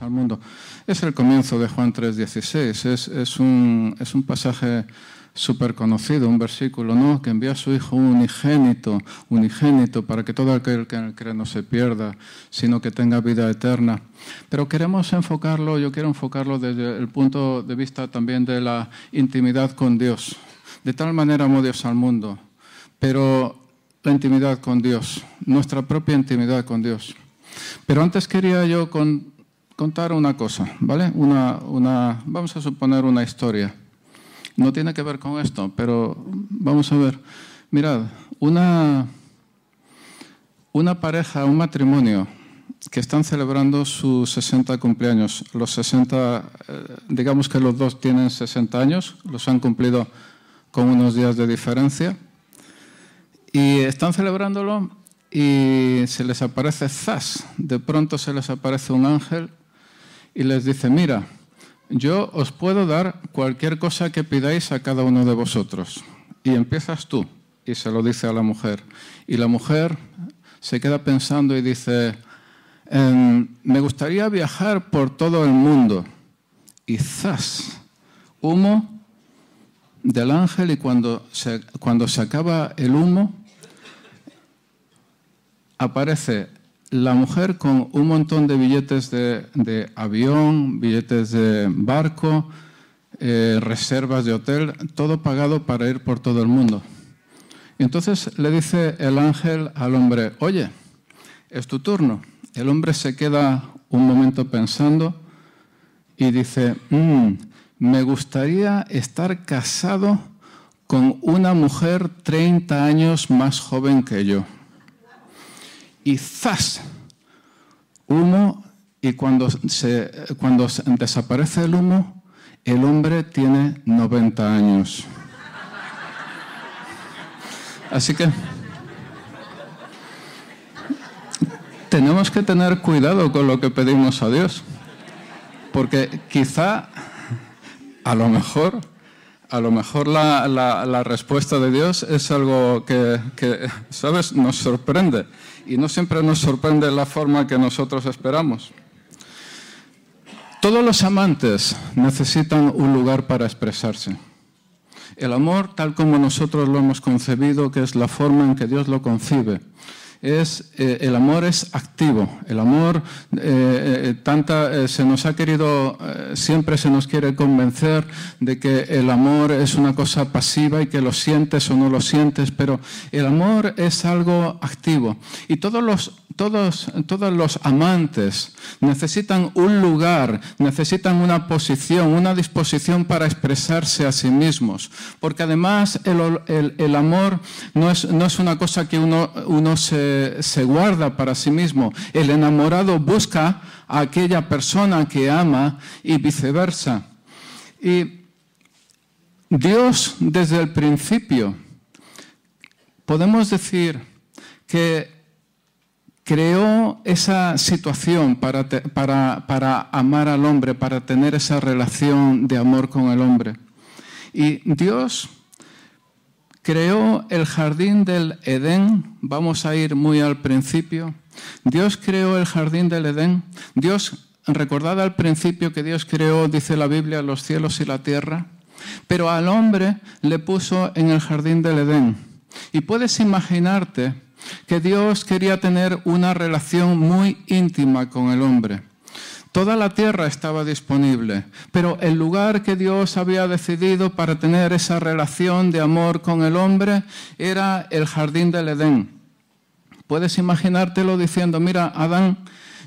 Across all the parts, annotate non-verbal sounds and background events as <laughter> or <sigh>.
Al mundo. Es el comienzo de Juan 3:16. Es, es, un, es un pasaje súper conocido, un versículo, ¿no? Que envía a su Hijo unigénito, unigénito, para que todo aquel que cree no se pierda, sino que tenga vida eterna. Pero queremos enfocarlo, yo quiero enfocarlo desde el punto de vista también de la intimidad con Dios. De tal manera amó Dios al mundo, pero la intimidad con Dios, nuestra propia intimidad con Dios. Pero antes quería yo contar una cosa, ¿vale? Una, una, vamos a suponer una historia. No tiene que ver con esto, pero vamos a ver. Mirad, una, una pareja, un matrimonio que están celebrando sus 60 cumpleaños. Los 60, eh, digamos que los dos tienen 60 años, los han cumplido con unos días de diferencia. Y están celebrándolo y se les aparece zas. De pronto se les aparece un ángel y les dice, mira, yo os puedo dar cualquier cosa que pidáis a cada uno de vosotros. Y empiezas tú. Y se lo dice a la mujer. Y la mujer se queda pensando y dice, em, me gustaría viajar por todo el mundo. Y zas, humo del ángel y cuando se, cuando se acaba el humo, aparece la mujer con un montón de billetes de, avión, billetes de barco, eh, reservas de hotel, todo pagado para ir por todo el mundo. Y entonces le dice el ángel al hombre, oye, es tu turno. El hombre se queda un momento pensando y dice, mm, me gustaría estar casado con una mujer 30 años más joven que yo y ¡zas! Humo y cuando, se, cuando desaparece el humo, el hombre tiene 90 años. Así que tenemos que tener cuidado con lo que pedimos a Dios, porque quizá, a lo mejor, a lo mejor la, la, respuesta de Dios es algo que, que, ¿sabes?, nos sorprende y no siempre nos sorprende la forma que nosotros esperamos. Todos los amantes necesitan un lugar para expresarse. El amor, tal como nosotros lo hemos concebido, que es la forma en que Dios lo concibe, es eh, el amor es activo. El amor, eh, eh, tanta, se nos ha querido, siempre se nos quiere convencer de que el amor es una cosa pasiva y que lo sientes o no lo sientes, pero el amor es algo activo. Y todos los todos, todos los amantes necesitan un lugar, necesitan una posición, una disposición para expresarse a sí mismos. Porque además el, amor no es, no es, una cosa que uno, uno se, se guarda para sí mismo. El enamorado busca a aquella persona que ama y viceversa. Y Dios desde el principio, podemos decir que creó esa situación para, para, amar al hombre, para tener esa relación de amor con el hombre. Y Dios creó el jardín del Edén, vamos a ir muy al principio. Dios creó el jardín del Edén. Dios, recordad al principio que Dios creó, dice la Biblia, los cielos y la tierra, pero al hombre le puso en el jardín del Edén. Y puedes imaginarte que Dios quería tener una relación muy íntima con el hombre. Toda la tierra estaba disponible, pero el lugar que Dios había decidido para tener esa relación de amor con el hombre era el jardín del Edén. Puedes imaginártelo diciendo, mira, Adán,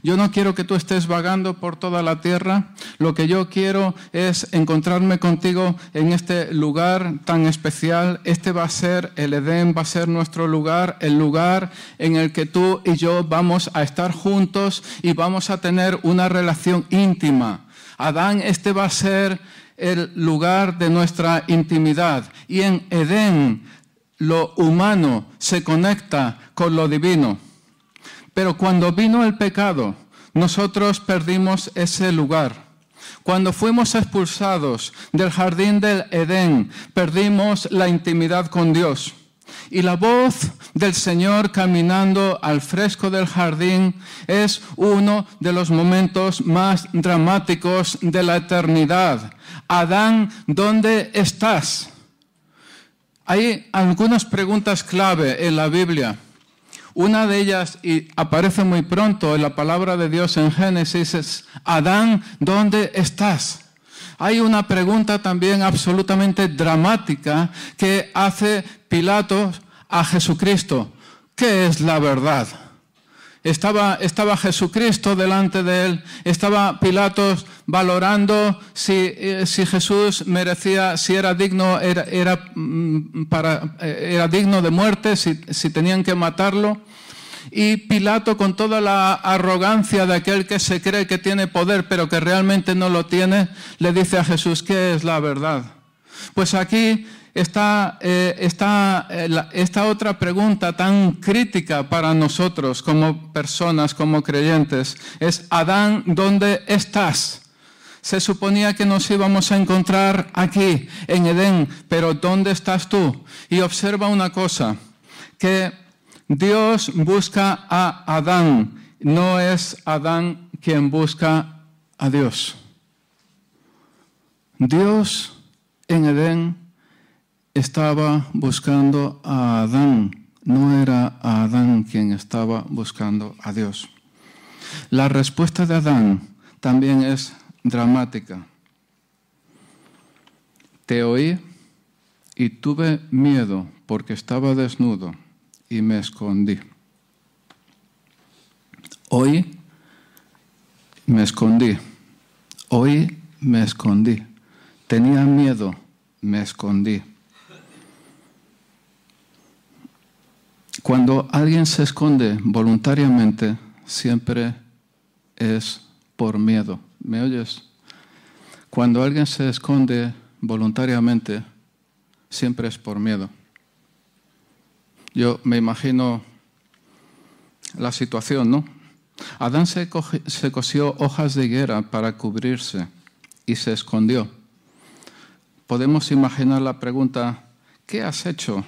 yo no quiero que tú estés vagando por toda la tierra. Lo que yo quiero es encontrarme contigo en este lugar tan especial. Este va a ser el Edén, va a ser nuestro lugar, el lugar en el que tú y yo vamos a estar juntos y vamos a tener una relación íntima. Adán, este va a ser el lugar de nuestra intimidad. Y en Edén lo humano se conecta con lo divino. Pero cuando vino el pecado, nosotros perdimos ese lugar. Cuando fuimos expulsados del jardín del Edén, perdimos la intimidad con Dios. Y la voz del Señor caminando al fresco del jardín es uno de los momentos más dramáticos de la eternidad. Adán, ¿dónde estás? Hay algunas preguntas clave en la Biblia. Una de ellas, y aparece muy pronto en la palabra de Dios en Génesis, es, Adán, ¿dónde estás? Hay una pregunta también absolutamente dramática que hace Pilato a Jesucristo. ¿Qué es la verdad? Estaba, estaba Jesucristo delante de él, estaba Pilatos valorando si, eh, Jesús merecía, si era digno, era, era, mm, para, eh, era digno de muerte, si, si tenían que matarlo. Y Pilato, con toda la arrogancia de aquel que se cree que tiene poder, pero que realmente no lo tiene, le dice a Jesús, ¿qué es la verdad? Pues aquí esta, eh, eh, esta otra pregunta tan crítica para nosotros como personas, como creyentes, es, Adán, ¿dónde estás? Se suponía que nos íbamos a encontrar aquí, en Edén, pero ¿dónde estás tú? Y observa una cosa, que Dios busca a Adán, no es Adán quien busca a Dios. Dios en Edén estaba buscando a Adán, no era Adán quien estaba buscando a Dios. La respuesta de Adán también es dramática. Te oí y tuve miedo porque estaba desnudo y me escondí. Hoy me escondí. Hoy me escondí. Tenía miedo, me escondí. Cuando alguien se esconde voluntariamente, siempre es por miedo. ¿Me oyes? Cuando alguien se esconde voluntariamente, siempre es por miedo. Yo me imagino la situación, ¿no? Adán se, se, cosió hojas de higuera para cubrirse y se escondió. Podemos imaginar la pregunta, ¿qué has hecho,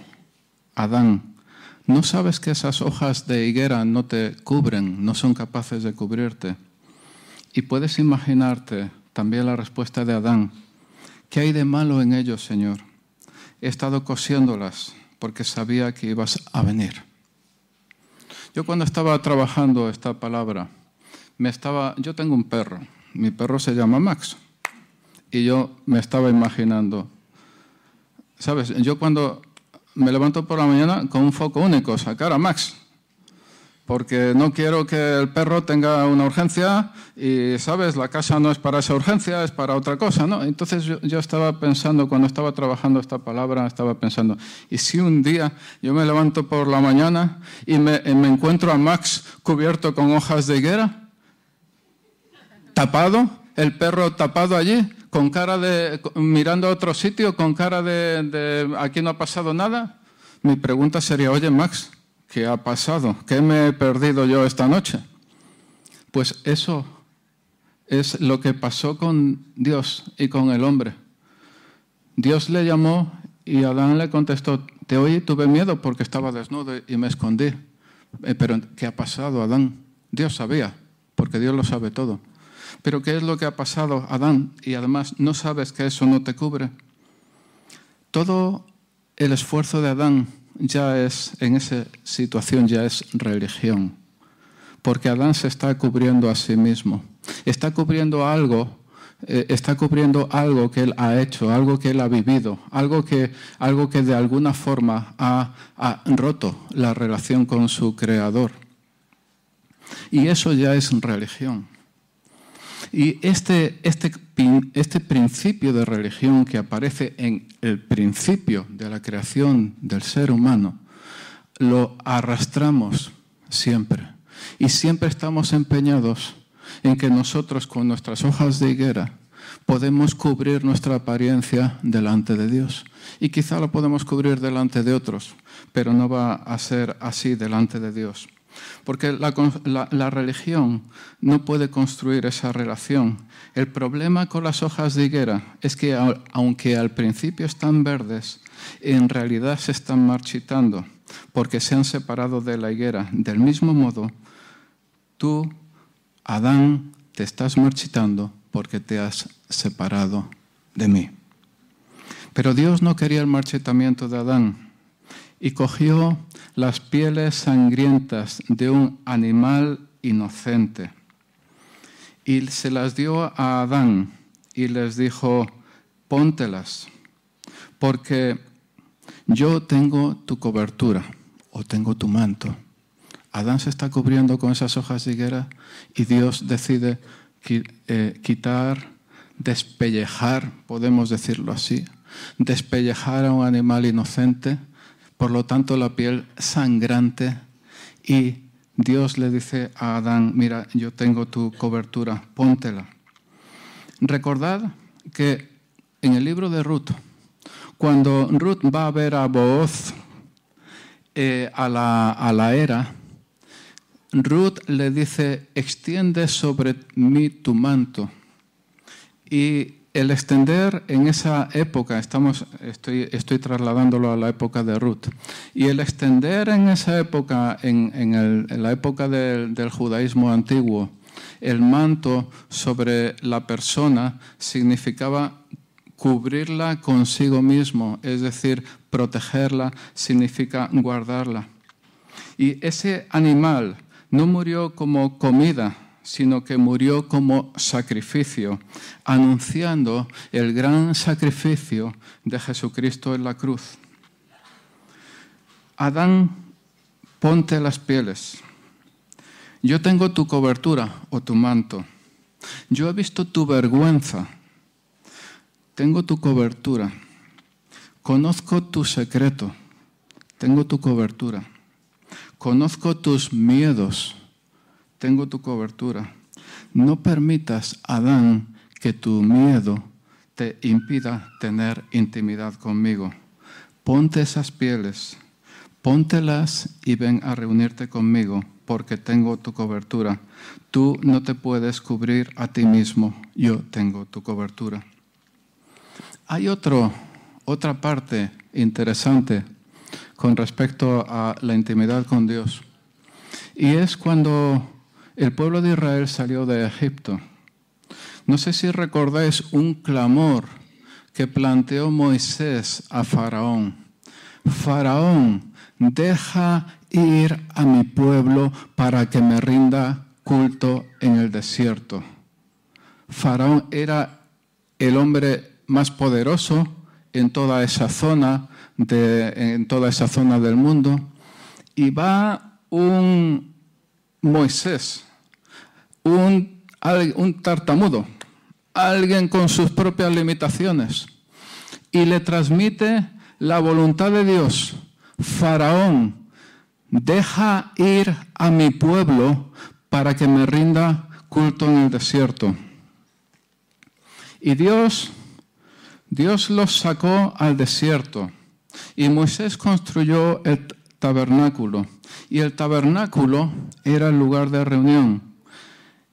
Adán? ¿No sabes que esas hojas de higuera no te cubren, no son capaces de cubrirte? Y puedes imaginarte también la respuesta de Adán. ¿Qué hay de malo en ellos, Señor? He estado cosiéndolas porque sabía que ibas a venir. Yo cuando estaba trabajando esta palabra, me estaba, yo tengo un perro, mi perro se llama Max, y yo me estaba imaginando, ¿sabes? Yo cuando me levanto por la mañana con un foco único, sacar a Max. Porque no quiero que el perro tenga una urgencia y, ¿sabes? La casa no es para esa urgencia, es para otra cosa, ¿no? Entonces yo, estaba pensando, cuando estaba trabajando esta palabra, estaba pensando, ¿y si un día yo me levanto por la mañana y me, me encuentro a Max cubierto con hojas de higuera? ¿Tapado? ¿El perro tapado allí? Con cara de, mirando a otro sitio, con cara de, aquí no ha pasado nada, mi pregunta sería, oye Max, ¿qué ha pasado? ¿Qué me he perdido yo esta noche? Pues eso es lo que pasó con Dios y con el hombre. Dios le llamó y Adán le contestó, te oí, tuve miedo porque estaba desnudo y me escondí. Eh, pero ¿qué ha pasado, Adán? Dios sabía, porque Dios lo sabe todo. Pero ¿qué es lo que ha pasado, Adán? Y además no sabes que eso no te cubre. Todo el esfuerzo de Adán ya es, en esa situación, ya es religión. Porque Adán se está cubriendo a sí mismo. Está cubriendo algo, eh, está cubriendo algo que él ha hecho, algo que él ha vivido, algo que, algo que de alguna forma ha, ha roto la relación con su creador. Y eso ya es religión. Y este, este, este principio de religión que aparece en el principio de la creación del ser humano, lo arrastramos siempre. Y siempre estamos empeñados en que nosotros con nuestras hojas de higuera podemos cubrir nuestra apariencia delante de Dios. Y quizá lo podemos cubrir delante de otros, pero no va a ser así delante de Dios. Porque la, religión no puede construir esa relación. El problema con las hojas de higuera es que aunque al principio están verdes, en realidad se están marchitando. porque se han separado de la higuera. Del mismo modo, tú, Adán, te estás marchitando porque te has separado de mí. Pero Dios no quería el marchitamiento de Adán y cogió las pieles sangrientas de un animal inocente y se las dio a Adán y les dijo, póntelas, porque yo tengo tu cobertura o tengo tu manto. Adán se está cubriendo con esas hojas de higuera y Dios decide eh, quitar, despellejar, podemos decirlo así, despellejar a un animal inocente, por lo tanto la piel sangrante y Dios le dice a Adán, mira, yo tengo tu cobertura, póntela. Recordad que en el libro de Ruth, cuando Ruth va a ver a Booz eh, a, la, a la era, Ruth le dice, extiende sobre mí tu manto. Y el extender en esa época, estamos, estoy, estoy, trasladándolo a la época de Ruth, y el extender en esa época, en, en, la época del, del, judaísmo antiguo, el manto sobre la persona significaba cubrirla consigo mismo, es decir, protegerla significa guardarla. Y ese animal no murió como comida, sino que murió como sacrificio, anunciando el gran sacrificio de Jesucristo en la cruz. Adán, ponte las pieles. Yo tengo tu cobertura o tu manto. Yo he visto tu vergüenza. Tengo tu cobertura. Conozco tu secreto. Tengo tu cobertura. Conozco tus miedos tengo tu cobertura. No permitas, Adán, que tu miedo te impida tener intimidad conmigo. Ponte esas pieles, póntelas y ven a reunirte conmigo, porque tengo tu cobertura. Tú no te puedes cubrir a ti mismo, yo tengo tu cobertura. Hay otro, otra parte interesante con respecto a la intimidad con Dios. Y es cuando el pueblo de Israel salió de Egipto. No sé si recordáis un clamor que planteó Moisés a Faraón. Faraón, deja ir a mi pueblo para que me rinda culto en el desierto. Faraón era el hombre más poderoso en toda esa zona, en toda esa zona del mundo, y va un Moisés, un, tartamudo, alguien con sus propias limitaciones, y le transmite la voluntad de Dios. Faraón, deja ir a mi pueblo para que me rinda culto en el desierto. Y Dios, Dios los sacó al desierto y Moisés construyó el tabernáculo. Y el tabernáculo era el lugar de reunión.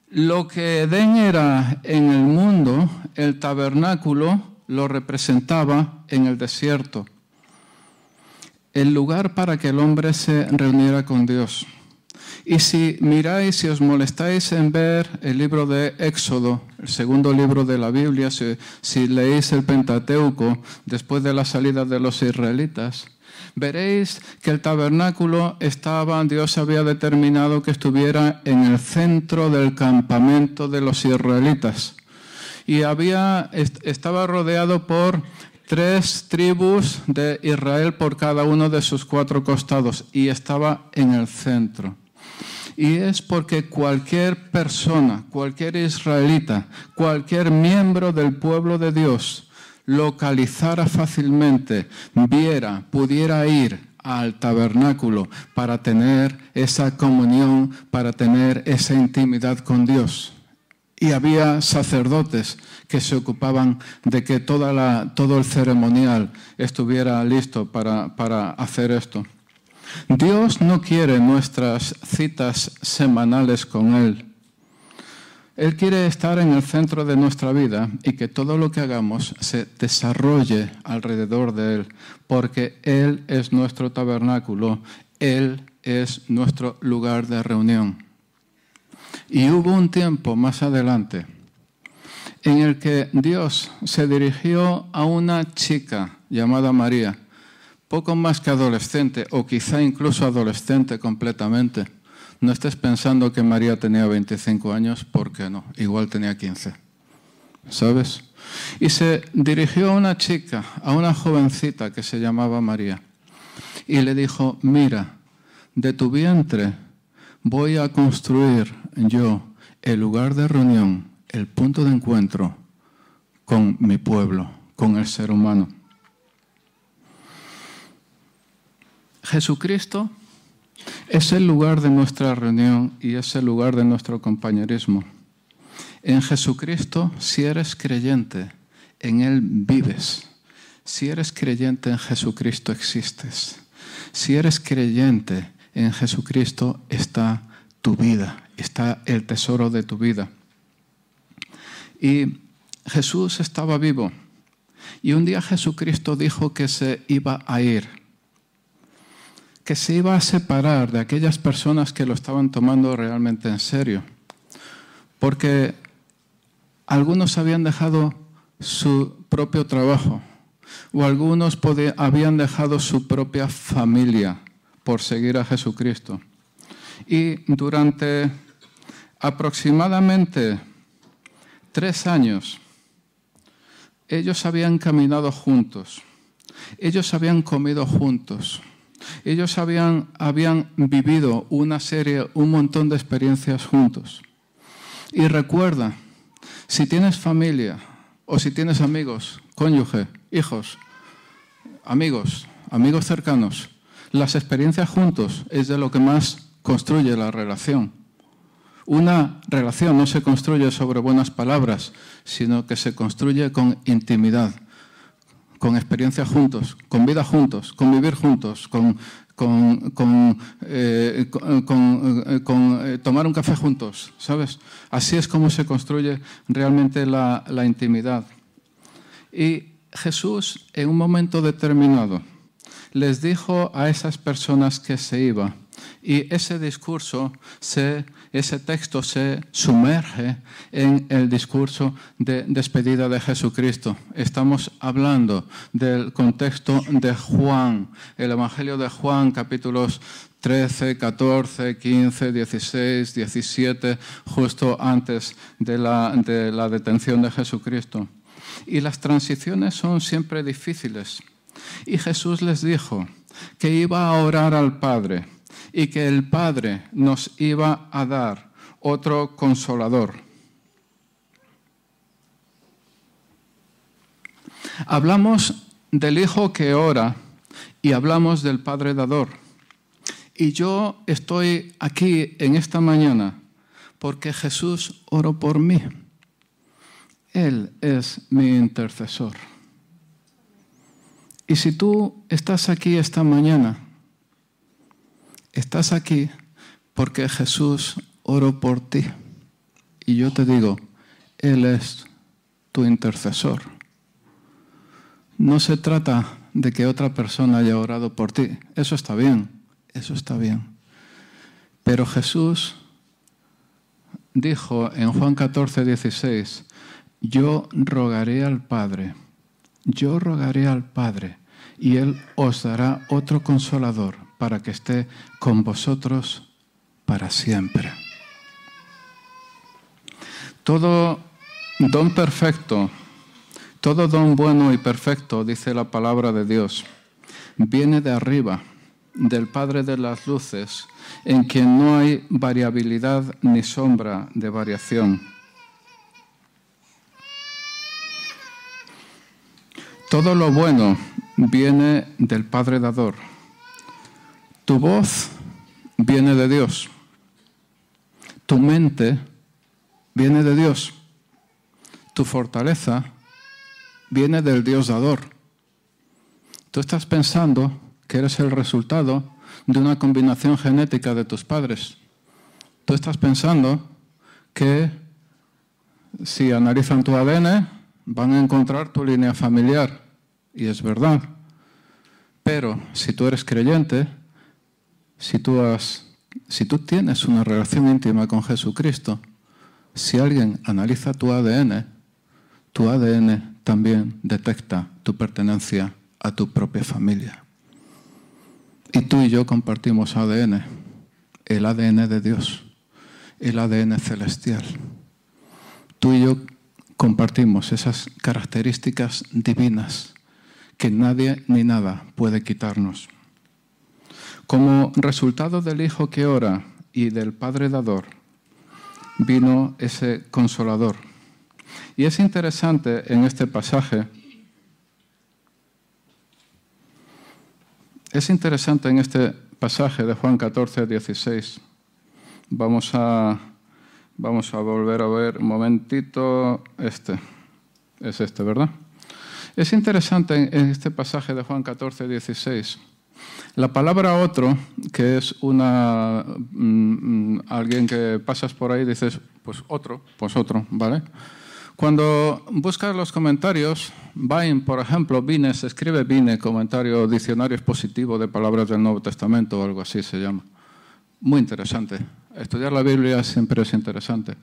Lo que Edén era en el mundo, el tabernáculo lo representaba en el desierto. El lugar para que el hombre se reuniera con Dios. Y si miráis, si os molestáis en ver el libro de Éxodo, el segundo libro de la Biblia, si, si leéis el Pentateuco después de la salida de los israelitas, veréis que el tabernáculo estaba, Dios había determinado que estuviera en el centro del campamento de los israelitas. Y había, estaba rodeado por tres tribus de Israel por cada uno de sus cuatro costados y estaba en el centro. Y es porque cualquier persona, cualquier israelita, cualquier miembro del pueblo de Dios, localizara fácilmente, viera, pudiera ir al tabernáculo para tener esa comunión, para tener esa intimidad con Dios. Y había sacerdotes que se ocupaban de que toda la, todo el ceremonial estuviera listo para, para hacer esto. Dios no quiere nuestras citas semanales con Él. Él quiere estar en el centro de nuestra vida y que todo lo que hagamos se desarrolle alrededor de Él, porque Él es nuestro tabernáculo, Él es nuestro lugar de reunión. Y hubo un tiempo más adelante en el que Dios se dirigió a una chica llamada María, poco más que adolescente, o quizá incluso adolescente completamente no estés pensando que María tenía 25 años, porque no, igual tenía 15. ¿Sabes? Y se dirigió a una chica, a una jovencita que se llamaba María, y le dijo, mira, de tu vientre voy a construir yo el lugar de reunión, el punto de encuentro con mi pueblo, con el ser humano. Jesucristo es el lugar de nuestra reunión y es el lugar de nuestro compañerismo. En Jesucristo, si eres creyente, en Él vives. Si eres creyente en Jesucristo, existes. Si eres creyente en Jesucristo, está tu vida, está el tesoro de tu vida. Y Jesús estaba vivo. Y un día Jesucristo dijo que se iba a ir que se iba a separar de aquellas personas que lo estaban tomando realmente en serio. Porque algunos habían dejado su propio trabajo o algunos habían dejado su propia familia por seguir a Jesucristo. Y durante aproximadamente tres años, ellos habían caminado juntos, ellos habían comido juntos, ellos habían, habían vivido una serie, un montón de experiencias juntos. Y recuerda, si tienes familia o si tienes amigos, cónyuge, hijos, amigos, amigos cercanos, las experiencias juntos es de lo que más construye la relación. Una relación no se construye sobre buenas palabras, sino que se construye con intimidad, con experiencia juntos, con vida juntos, con vivir juntos, con, eh, eh, eh, tomar un café juntos, ¿sabes? Así es como se construye realmente la, la intimidad. Y Jesús, en un momento determinado, les dijo a esas personas que se iba, y ese discurso, ese texto se sumerge en el discurso de despedida de Jesucristo. Estamos hablando del contexto de Juan, el Evangelio de Juan, capítulos 13, 14, 15, 16, 17, justo antes de la, de la detención de Jesucristo. Y las transiciones son siempre difíciles. Y Jesús les dijo que iba a orar al Padre y que el Padre nos iba a dar otro consolador. Hablamos del Hijo que ora y hablamos del Padre dador. Y yo estoy aquí en esta mañana porque Jesús oró por mí. Él es mi intercesor. Y si tú estás aquí esta mañana Estás aquí porque Jesús oró por ti. Y yo te digo, Él es tu intercesor. No se trata de que otra persona haya orado por ti. Eso está bien, eso está bien. Pero Jesús dijo en Juan 14, 16, yo rogaré al Padre, yo rogaré al Padre, y Él os dará otro consolador para que esté con vosotros para siempre. Todo don perfecto, todo don bueno y perfecto, dice la palabra de Dios, viene de arriba, del Padre de las Luces, en quien no hay variabilidad ni sombra de variación. Todo lo bueno viene del Padre Dador tu voz viene de Dios. Tu mente viene de Dios. Tu fortaleza viene del Dios dador. Tú estás pensando que eres el resultado de una combinación genética de tus padres. Tú estás pensando que si analizan tu ADN, van a encontrar tu línea familiar. Y es verdad. Pero si tú eres creyente, si tú, tienes una relación íntima con Jesucristo, si alguien analiza tu ADN, tu ADN también detecta tu pertenencia a tu propia familia. Y tú y yo compartimos ADN, el ADN de Dios, el ADN celestial. Tú y yo compartimos esas características divinas que nadie ni nada puede quitarnos. Como resultado del Hijo que ora y del Padre dador, vino ese consolador. Y es interesante en este pasaje, es interesante en este pasaje de Juan 14, 16. Vamos a, vamos a volver a ver un momentito este. Es este, ¿verdad? Es interesante en este pasaje de Juan 14, 16 la palabra otro, que es una mm, mm, alguien que pasas por ahí y dices, pues otro, pues otro, ¿vale? Cuando buscas los comentarios, Vine, por ejemplo, Vine, se escribe Vine, comentario diccionario expositivo de palabras del Nuevo Testamento o algo así se llama. Muy interesante. Estudiar la Biblia siempre es interesante.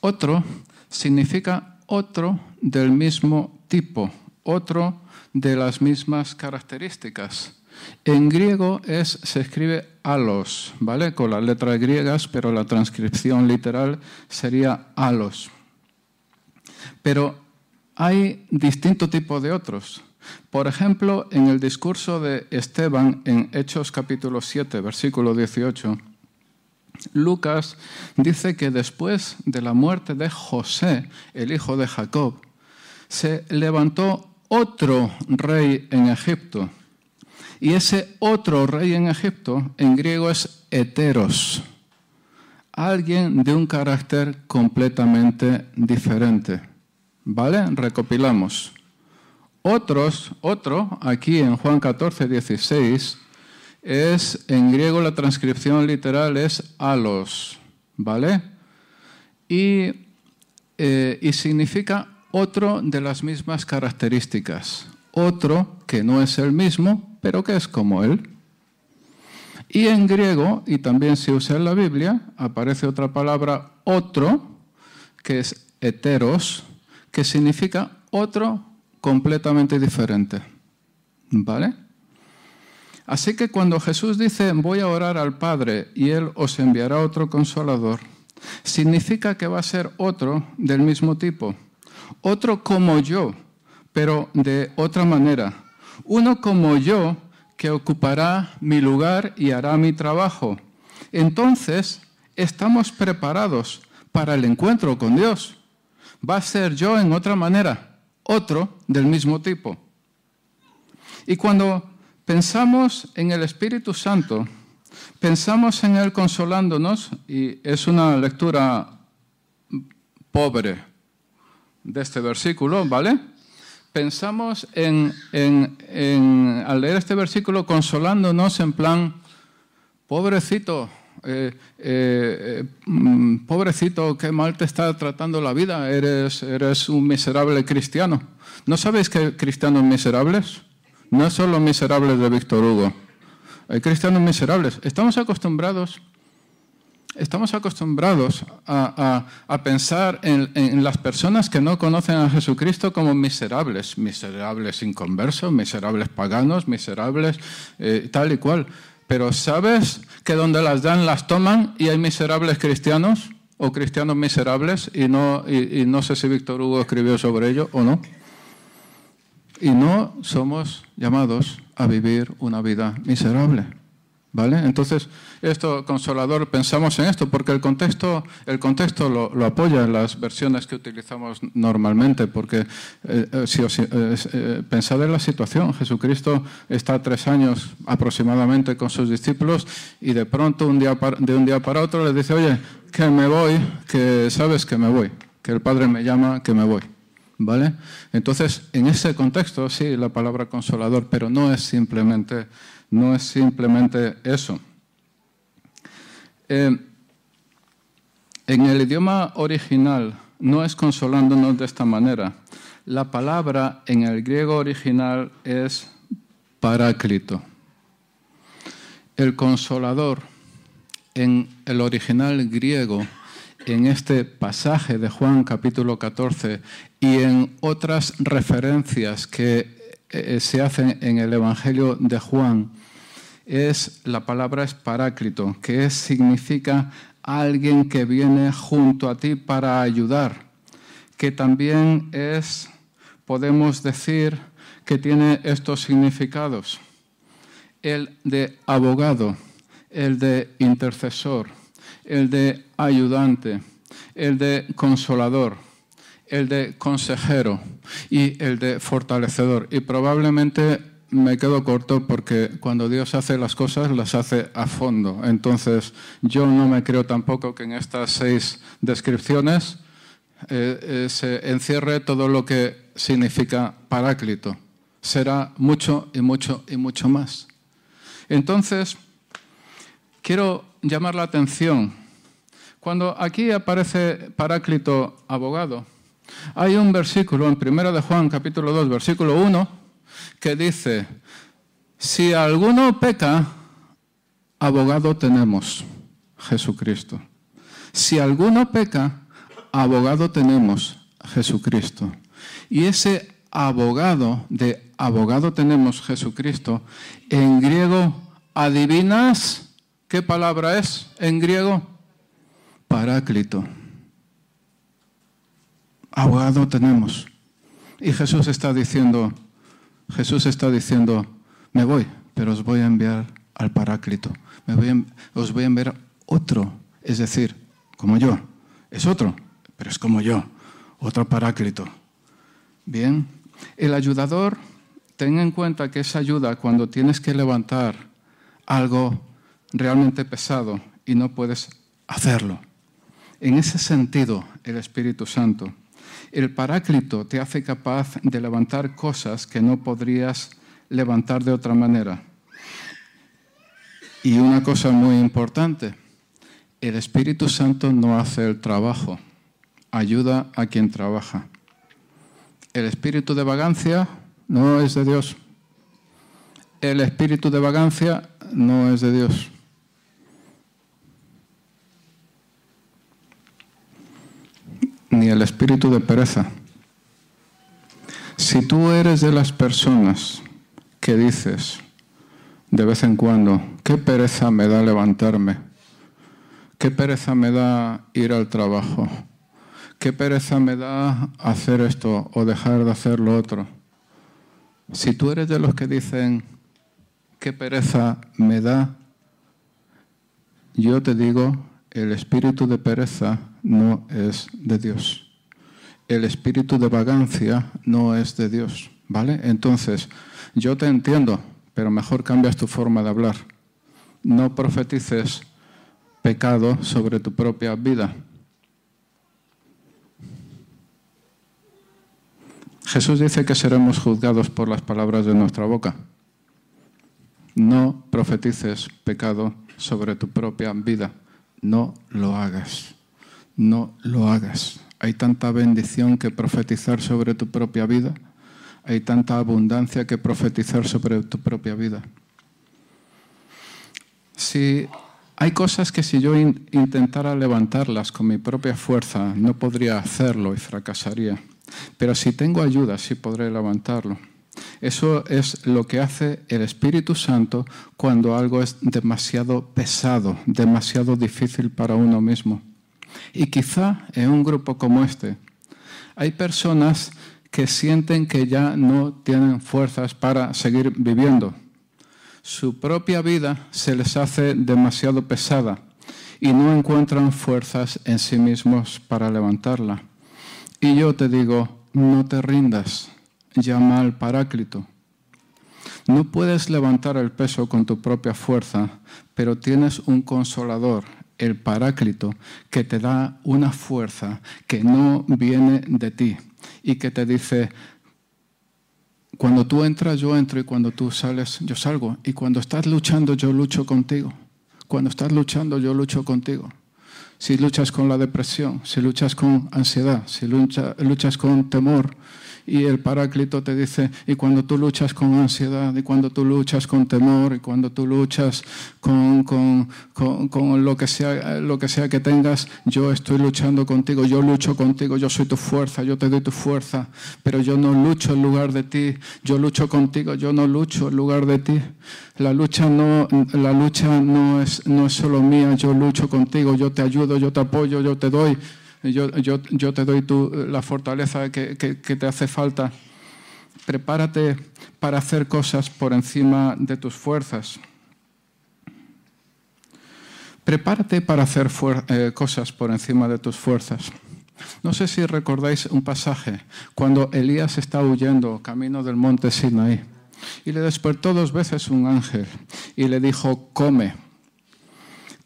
Otro significa otro del mismo tipo, otro de las mismas características. En griego es, se escribe alos, ¿vale? Con las letras griegas, pero la transcripción literal sería alos. Pero hay distinto tipo de otros. Por ejemplo, en el discurso de Esteban en Hechos capítulo 7, versículo 18, Lucas dice que después de la muerte de José, el hijo de Jacob, se levantó otro rey en Egipto. Y ese otro rey en Egipto en griego es heteros, alguien de un carácter completamente diferente. ¿Vale? Recopilamos. Otros, otro, aquí en Juan 14, 16, es, en griego la transcripción literal es alos, ¿vale? Y, eh, y significa otro de las mismas características, otro que no es el mismo, pero que es como él. Y en griego, y también se usa en la Biblia, aparece otra palabra otro, que es heteros, que significa otro completamente diferente. ¿Vale? Así que cuando Jesús dice, voy a orar al Padre y Él os enviará otro consolador, significa que va a ser otro del mismo tipo otro como yo, pero de otra manera. Uno como yo que ocupará mi lugar y hará mi trabajo. Entonces, estamos preparados para el encuentro con Dios. Va a ser yo en otra manera, otro del mismo tipo. Y cuando pensamos en el Espíritu Santo, pensamos en Él consolándonos, y es una lectura pobre, de este versículo, ¿vale? Pensamos en, al leer este versículo consolándonos en plan, pobrecito, eh, eh, mm, pobrecito, qué mal te está tratando la vida, eres, eres un miserable cristiano. ¿No sabéis que hay cristianos miserables? No son los miserables de Víctor Hugo. Hay cristianos miserables. Estamos acostumbrados estamos acostumbrados a, pensar en, las personas que no conocen a Jesucristo como miserables, miserables inconversos, miserables paganos, miserables eh, tal y cual. Pero ¿sabes que donde las dan las toman y hay miserables cristianos o cristianos miserables? Y no, y no sé si Víctor Hugo escribió sobre ello o no. Y no somos llamados a vivir una vida miserable. ¿Vale? Entonces, esto, Consolador, pensamos en esto porque el contexto, el contexto lo, apoya en las versiones que utilizamos normalmente, porque eh, eh, si os, eh, pensad en la situación, Jesucristo está tres años aproximadamente con sus discípulos y de pronto, un día de un día para otro, les dice, oye, que me voy, que sabes que me voy, que el Padre me llama, que me voy. ¿Vale? Entonces, en ese contexto, sí, la palabra consolador, pero no es simplemente no es simplemente eso. Eh, En el idioma original no es consolándonos de esta manera. La palabra en el griego original es paráclito. El consolador en el original griego, en este pasaje de Juan capítulo 14 y en otras referencias que eh, se hacen en el Evangelio de Juan, es la palabra es paráclito, que significa alguien que viene junto a ti para ayudar, que también es, podemos decir, que tiene estos significados. El de abogado, el de intercesor, el de ayudante, el de consolador, el de consejero y el de fortalecedor. Y probablemente me quedo corto porque cuando Dios hace las cosas las hace a fondo. Entonces yo no me creo tampoco que en estas seis descripciones eh, eh, se encierre todo lo que significa paráclito. Será mucho y mucho y mucho más. Entonces, quiero llamar la atención. Cuando aquí aparece paráclito abogado, hay un versículo en 1 de Juan capítulo 2, versículo 1, que dice, si alguno peca, abogado tenemos, Jesucristo. Si alguno peca, abogado tenemos, Jesucristo. Y ese abogado de abogado tenemos, Jesucristo, en griego, ¿adivinas qué palabra es en griego? Paráclito. Abogado tenemos. Y Jesús está diciendo, Jesús está diciendo, me voy, pero os voy a enviar al Paráclito. os voy a enviar otro, es decir, como yo. Es otro, pero es como yo, otro Paráclito. Bien, el ayudador, ten en cuenta que esa ayuda cuando tienes que levantar algo realmente pesado y no puedes hacerlo. En ese sentido, el Espíritu Santo el Paráclito te hace capaz de levantar cosas que no podrías levantar de otra manera. Y una cosa muy importante, el Espíritu Santo no hace el trabajo, ayuda a quien trabaja. El espíritu de vagancia no es de Dios. El espíritu de vagancia no es de Dios. Ni el espíritu de pereza. Si tú eres de las personas que dices de vez en cuando, qué pereza me da levantarme, qué pereza me da ir al trabajo, qué pereza me da hacer esto o dejar de hacer lo otro. Si tú eres de los que dicen, qué pereza me da, yo te digo, el espíritu de pereza no es de Dios. El espíritu de vagancia no es de Dios. ¿Vale? Entonces, yo te entiendo, pero mejor cambias tu forma de hablar. No profetices pecado sobre tu propia vida. Jesús dice que seremos juzgados por las palabras de nuestra boca. No profetices pecado sobre tu propia vida no lo hagas. No lo hagas. Hay tanta bendición que profetizar sobre tu propia vida. Hay tanta abundancia que profetizar sobre tu propia vida. Si hay cosas que si yo intentara levantarlas con mi propia fuerza, no podría hacerlo y fracasaría. Pero si tengo ayuda, sí podré levantarlo. Eso es lo que hace el Espíritu Santo cuando algo es demasiado pesado, demasiado difícil para uno mismo. Y quizá en un grupo como este hay personas que sienten que ya no tienen fuerzas para seguir viviendo. Su propia vida se les hace demasiado pesada y no encuentran fuerzas en sí mismos para levantarla. Y yo te digo, no te rindas llama al Paráclito. No puedes levantar el peso con tu propia fuerza, pero tienes un consolador, el Paráclito, que te da una fuerza que no viene de ti y que te dice, cuando tú entras yo entro y cuando tú sales yo salgo y cuando estás luchando yo lucho contigo. Cuando estás luchando yo lucho contigo. Si luchas con la depresión, si luchas con ansiedad, si luchas con temor, y el Paráclito te dice, y cuando tú luchas con ansiedad, y cuando tú luchas con temor, y cuando tú luchas con, con, con, lo, que sea, lo que sea que tengas, yo estoy luchando contigo, yo lucho contigo, yo soy tu fuerza, yo te doy tu fuerza, pero yo no lucho en lugar de ti, yo lucho contigo, yo no lucho en lugar de ti. La lucha no, la lucha no, es, no es solo mía, yo lucho contigo, yo te ayudo, yo te apoyo, yo te doy yo, te doy la fortaleza que, que te hace falta. Prepárate para hacer cosas por encima de tus fuerzas. Prepárate para hacer eh, cosas por encima de tus fuerzas. No sé si recordáis un pasaje cuando Elías está huyendo camino del monte Sinaí y le despertó dos veces un ángel y le dijo, come,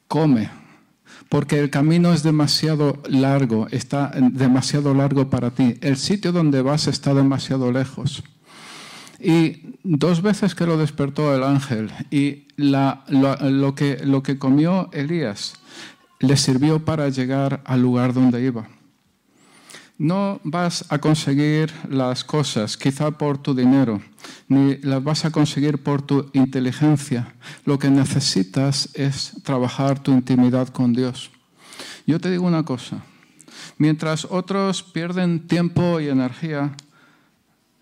come porque el camino es demasiado largo, está demasiado largo para ti. El sitio donde vas está demasiado lejos. Y dos veces que lo despertó el ángel y lo, que, lo que comió Elías le sirvió para llegar al lugar donde iba. No vas a conseguir las cosas quizá por tu dinero, ni las vas a conseguir por tu inteligencia. Lo que necesitas es trabajar tu intimidad con Dios. Yo te digo una cosa, mientras otros pierden tiempo y energía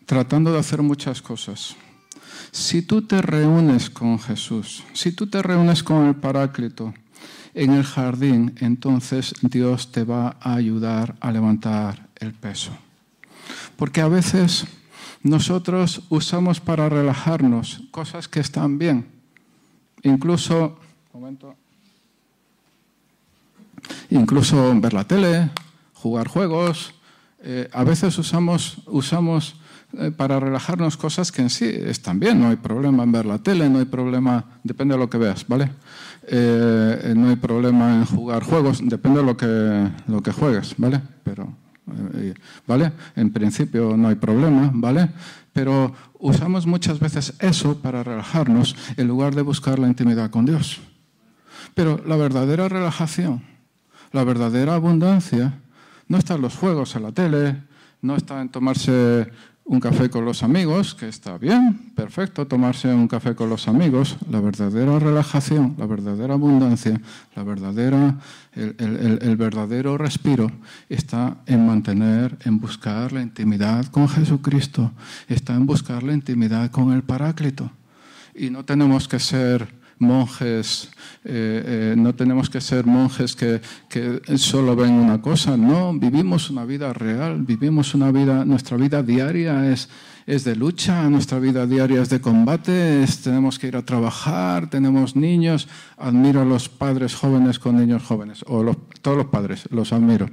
tratando de hacer muchas cosas, si tú te reúnes con Jesús, si tú te reúnes con el Paráclito, en el jardín, entonces Dios te va a ayudar a levantar el peso. Porque a veces nosotros usamos para relajarnos cosas que están bien. Incluso, incluso ver la tele, jugar juegos. Eh, a veces usamos, usamos eh, para relajarnos cosas que en sí están bien. No hay problema en ver la tele, no hay problema, depende de lo que veas, ¿vale? Eh, no hay problema en jugar juegos, depende de lo que, lo que juegues, ¿vale? Pero ¿vale? En principio no hay problema, ¿vale? Pero usamos muchas veces eso para relajarnos en lugar de buscar la intimidad con Dios. Pero la verdadera relajación, la verdadera abundancia, no está en los juegos, en la tele, no está en tomarse un café con los amigos, que está bien, perfecto, tomarse un café con los amigos, la verdadera relajación, la verdadera abundancia, la verdadera, el, verdadero respiro está en mantener, en buscar la intimidad con Jesucristo, está en buscar la intimidad con el Paráclito. Y no tenemos que ser monjes, eh, eh, no tenemos que ser monjes que, que, solo ven una cosa, no, vivimos una vida real, vivimos una vida, nuestra vida diaria es, es de lucha, nuestra vida diaria es de combate, tenemos que ir a trabajar, tenemos niños, admiro a los padres jóvenes con niños jóvenes, o todos los padres, los admiro,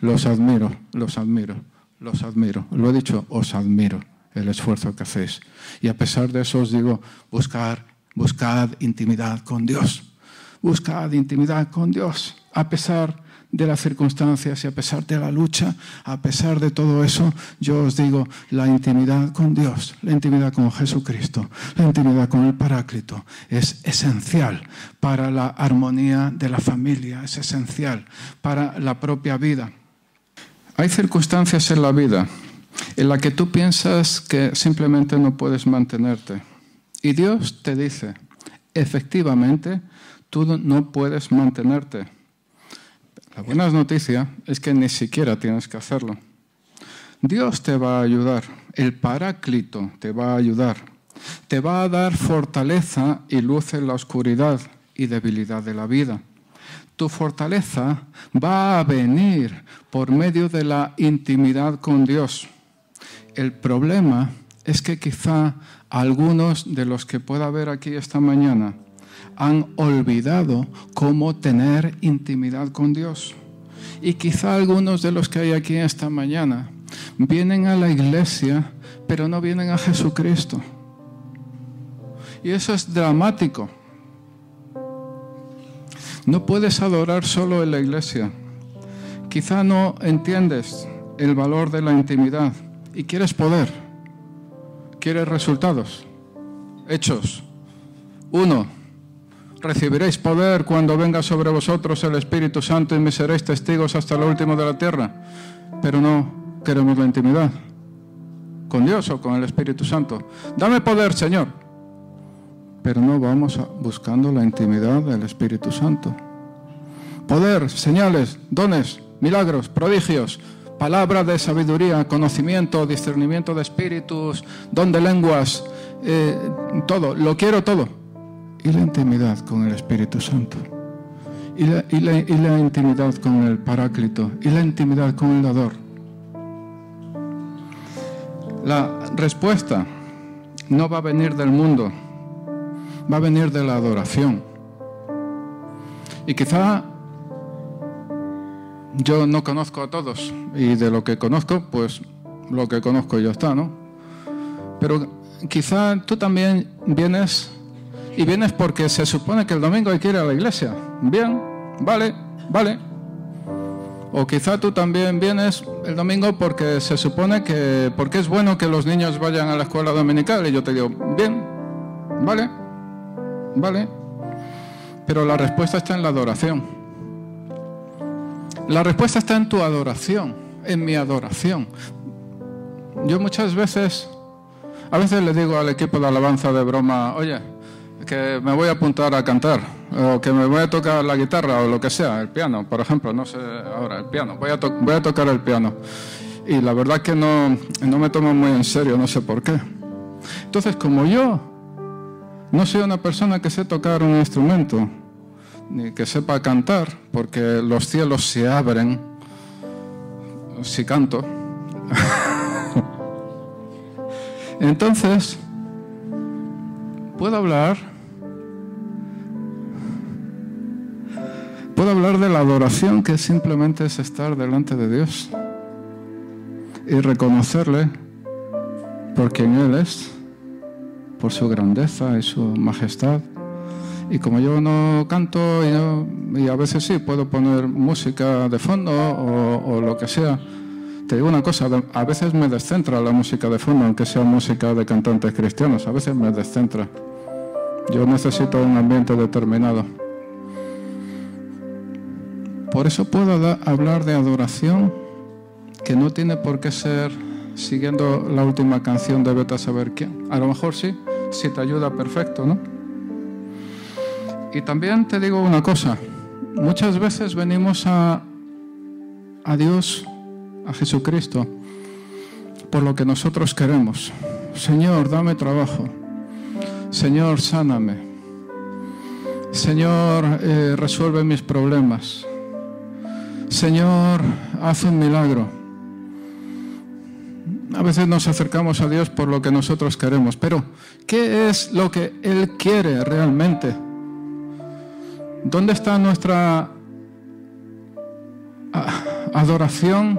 los admiro, los admiro, los admiro, lo he dicho, os admiro el esfuerzo que hacéis. Y a pesar de eso os digo, buscar Buscad intimidad con Dios. Buscad intimidad con Dios. A pesar de las circunstancias y a pesar de la lucha, a pesar de todo eso, yo os digo, la intimidad con Dios, la intimidad con Jesucristo, la intimidad con el Paráclito es esencial para la armonía de la familia, es esencial para la propia vida. Hay circunstancias en la vida en las que tú piensas que simplemente no puedes mantenerte y Dios te dice, efectivamente, tú no puedes mantenerte. La buena noticia es que ni siquiera tienes que hacerlo. Dios te va a ayudar, el Paráclito te va a ayudar, te va a dar fortaleza y luz en la oscuridad y debilidad de la vida. Tu fortaleza va a venir por medio de la intimidad con Dios. El problema es que quizá algunos de los que pueda ver aquí esta mañana han olvidado cómo tener intimidad con Dios. Y quizá algunos de los que hay aquí esta mañana vienen a la iglesia, pero no vienen a Jesucristo. Y eso es dramático. No puedes adorar solo en la iglesia. Quizá no entiendes el valor de la intimidad y quieres poder ¿Quieres resultados? Hechos. Uno, recibiréis poder cuando venga sobre vosotros el Espíritu Santo y me seréis testigos hasta lo último de la tierra. Pero no queremos la intimidad con Dios o con el Espíritu Santo. Dame poder, Señor. Pero no vamos buscando la intimidad del Espíritu Santo. Poder, señales, dones, milagros, prodigios, palabra de sabiduría, conocimiento, discernimiento de espíritus, don de lenguas, eh, todo, lo quiero todo. Y la intimidad con el Espíritu Santo. Y la, y la intimidad con el Paráclito. Y la intimidad con el dador. La respuesta no va a venir del mundo, va a venir de la adoración. Y quizá yo no conozco a todos y de lo que conozco, pues lo que conozco ya está, ¿no? Pero quizá tú también vienes y vienes porque se supone que el domingo hay que ir a la iglesia. Bien, vale, vale. O quizá tú también vienes el domingo porque se supone que porque es bueno que los niños vayan a la escuela dominical y yo te digo, bien, vale, vale. Pero la respuesta está en la adoración. La respuesta está en tu adoración, en mi adoración. Yo muchas veces, a veces le digo al equipo de alabanza de broma, oye, que me voy a apuntar a cantar, o que me voy a tocar la guitarra, o lo que sea, el piano, por ejemplo, no sé ahora, el piano, voy a, tocar el piano. Y la verdad que no, no me tomo muy en serio, no sé por qué. Entonces, como yo no soy una persona que sé tocar un instrumento, ni que sepa cantar, porque los cielos se abren. Si canto. <laughs> Entonces, puedo hablar, puedo hablar de la adoración que simplemente es estar delante de Dios y reconocerle por quien Él es, por su grandeza y su majestad y como yo no canto y, a veces sí puedo poner música de fondo o, lo que sea, te digo una cosa, a veces me descentra la música de fondo, aunque sea música de cantantes cristianos, a veces me descentra. Yo necesito un ambiente determinado. Por eso puedo hablar de adoración que no tiene por qué ser siguiendo la última canción de Beta saber quién. A lo mejor sí, si te ayuda, perfecto, ¿no? Y también te digo una cosa, muchas veces venimos a, a Dios, a Jesucristo, por lo que nosotros queremos. Señor, dame trabajo. Señor, sáname. Señor, eh, resuelve mis problemas. Señor, haz un milagro. A veces nos acercamos a Dios por lo que nosotros queremos, pero ¿qué es lo que Él quiere realmente? ¿Dónde está nuestra adoración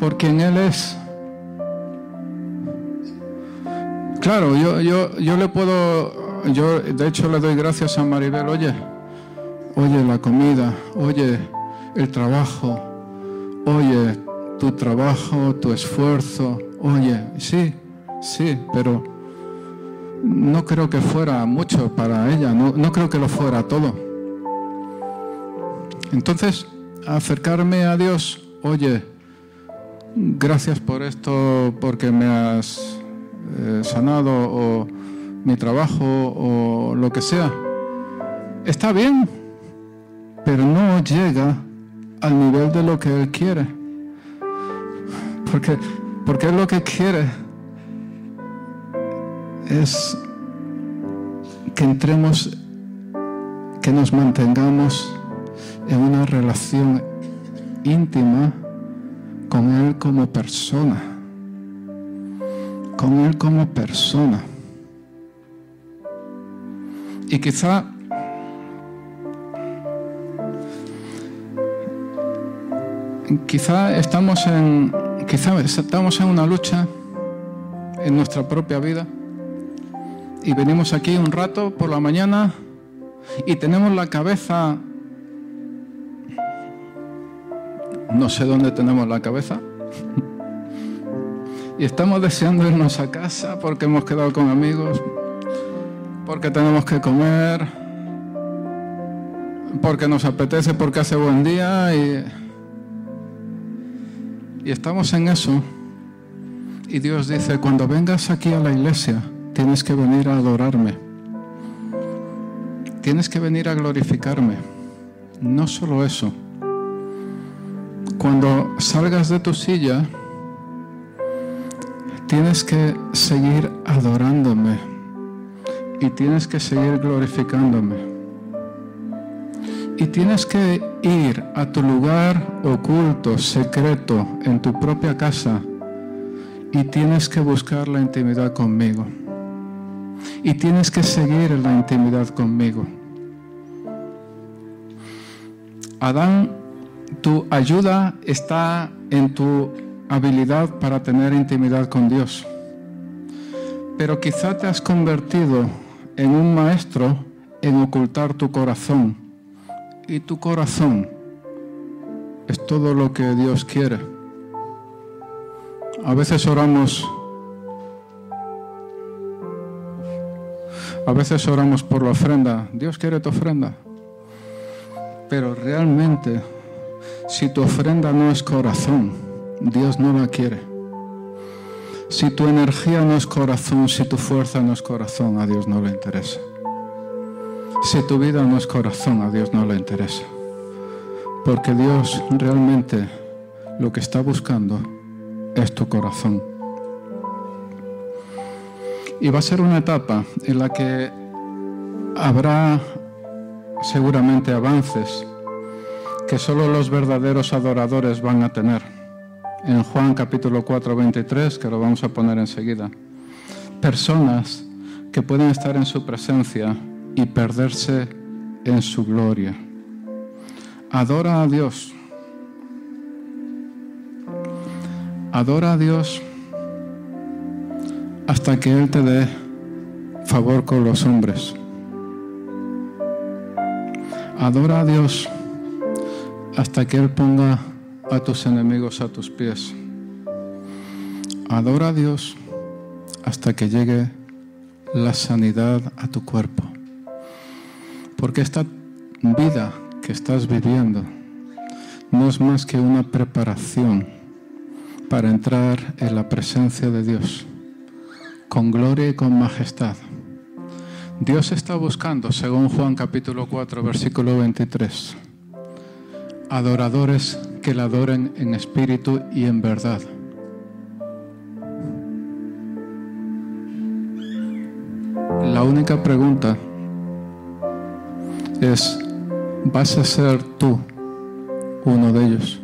por quien Él es? Claro, yo, yo, yo le puedo, yo de hecho le doy gracias a Maribel, oye, oye la comida, oye el trabajo, oye tu trabajo, tu esfuerzo, oye, sí, sí, pero no creo que fuera mucho para ella, no, creo que lo fuera todo. Entonces, acercarme a Dios, oye, gracias por esto, porque me has eh, sanado, o mi trabajo, o lo que sea, está bien, pero no llega al nivel de lo que Él quiere. Porque, porque es lo que quiere es que entremos, que nos mantengamos en una relación íntima con Él como persona, con Él como persona. Y quizá quizá estamos en quizá estamos en una lucha en nuestra propia vida y venimos aquí un rato por la mañana y tenemos la cabeza, no sé dónde tenemos la cabeza, y estamos deseando irnos a casa porque hemos quedado con amigos, porque tenemos que comer, porque nos apetece, porque hace buen día y, y estamos en eso. Y Dios dice, cuando vengas aquí a la iglesia, tienes que venir a adorarme. Tienes que venir a glorificarme. No solo eso. Cuando salgas de tu silla, tienes que seguir adorándome y tienes que seguir glorificándome. Y tienes que ir a tu lugar oculto, secreto, en tu propia casa, y tienes que buscar la intimidad conmigo. Y tienes que seguir en la intimidad conmigo. Adán, tu ayuda está en tu habilidad para tener intimidad con Dios. Pero quizá te has convertido en un maestro en ocultar tu corazón. Y tu corazón es todo lo que Dios quiere. A veces oramos A veces oramos por la ofrenda. Dios quiere tu ofrenda. Pero realmente, si tu ofrenda no es corazón, Dios no la quiere. Si tu energía no es corazón, si tu fuerza no es corazón, a Dios no le interesa. Si tu vida no es corazón, a Dios no le interesa. Porque Dios realmente lo que está buscando es tu corazón. Y va a ser una etapa en la que habrá seguramente avances que solo los verdaderos adoradores van a tener en Juan capítulo 4, 23, que lo vamos a poner enseguida. Personas que pueden estar en su presencia y perderse en su gloria. Adora a Dios. Adora a Dios hasta que Él te dé favor con los hombres. Adora a Dios hasta que Él ponga a tus enemigos a tus pies. Adora a Dios hasta que llegue la sanidad a tu cuerpo. Porque esta vida que estás viviendo no es más que una preparación para entrar en la presencia de Dios, con gloria y con majestad. Dios está buscando, según Juan capítulo 4, versículo 23, adoradores que la adoren en espíritu y en verdad. La única pregunta es, ¿vas a ser tú uno de ellos?